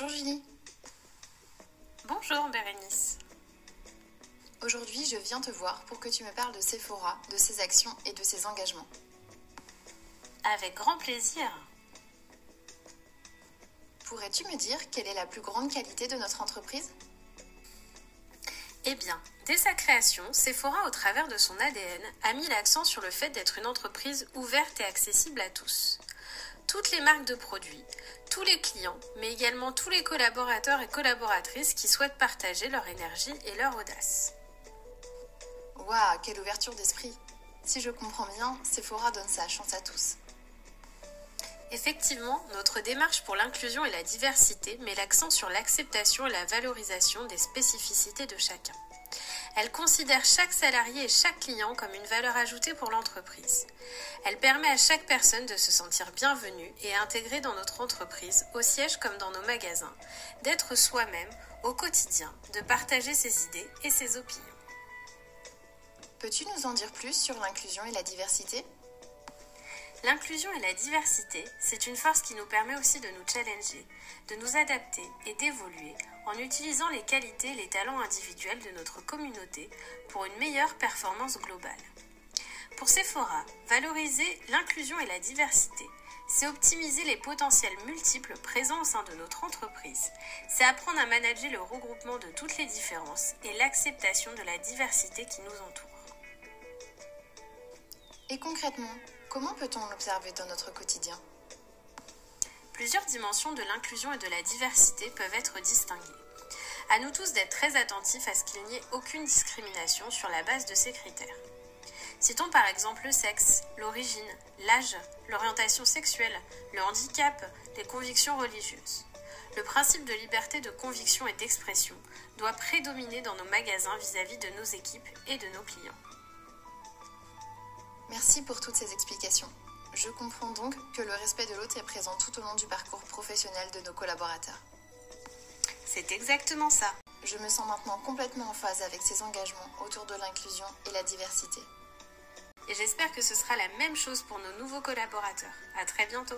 Bonjour Julie. Bonjour Bérénice. Aujourd'hui, je viens te voir pour que tu me parles de Sephora, de ses actions et de ses engagements. Avec grand plaisir. Pourrais-tu me dire quelle est la plus grande qualité de notre entreprise? Eh bien, dès sa création, Sephora, au travers de son ADN, a mis l'accent sur le fait d'être une entreprise ouverte et accessible à tous. Toutes les marques de produits, tous les clients, mais également tous les collaborateurs et collaboratrices qui souhaitent partager leur énergie et leur audace. Waouh, quelle ouverture d'esprit Si je comprends bien, Sephora donne sa chance à tous. Effectivement, notre démarche pour l'inclusion et la diversité met l'accent sur l'acceptation et la valorisation des spécificités de chacun. Elle considère chaque salarié et chaque client comme une valeur ajoutée pour l'entreprise. Elle permet à chaque personne de se sentir bienvenue et intégrée dans notre entreprise, au siège comme dans nos magasins, d'être soi-même au quotidien, de partager ses idées et ses opinions. Peux-tu nous en dire plus sur l'inclusion et la diversité? L'inclusion et la diversité, c'est une force qui nous permet aussi de nous challenger, de nous adapter et d'évoluer en utilisant les qualités et les talents individuels de notre communauté pour une meilleure performance globale. Pour Sephora, valoriser l'inclusion et la diversité, c'est optimiser les potentiels multiples présents au sein de notre entreprise. C'est apprendre à manager le regroupement de toutes les différences et l'acceptation de la diversité qui nous entoure. Et concrètement, comment peut-on l'observer dans notre quotidien? Plusieurs dimensions de l'inclusion et de la diversité peuvent être distinguées. À nous tous d'être très attentifs à ce qu'il n'y ait aucune discrimination sur la base de ces critères. Citons par exemple le sexe, l'origine, l'âge, l'orientation sexuelle, le handicap, les convictions religieuses. Le principe de liberté de conviction et d'expression doit prédominer dans nos magasins vis-à-vis -vis de nos équipes et de nos clients. Merci pour toutes ces explications. Je comprends donc que le respect de l'autre est présent tout au long du parcours professionnel de nos collaborateurs. C'est exactement ça. Je me sens maintenant complètement en phase avec ces engagements autour de l'inclusion et la diversité. Et j'espère que ce sera la même chose pour nos nouveaux collaborateurs. À très bientôt.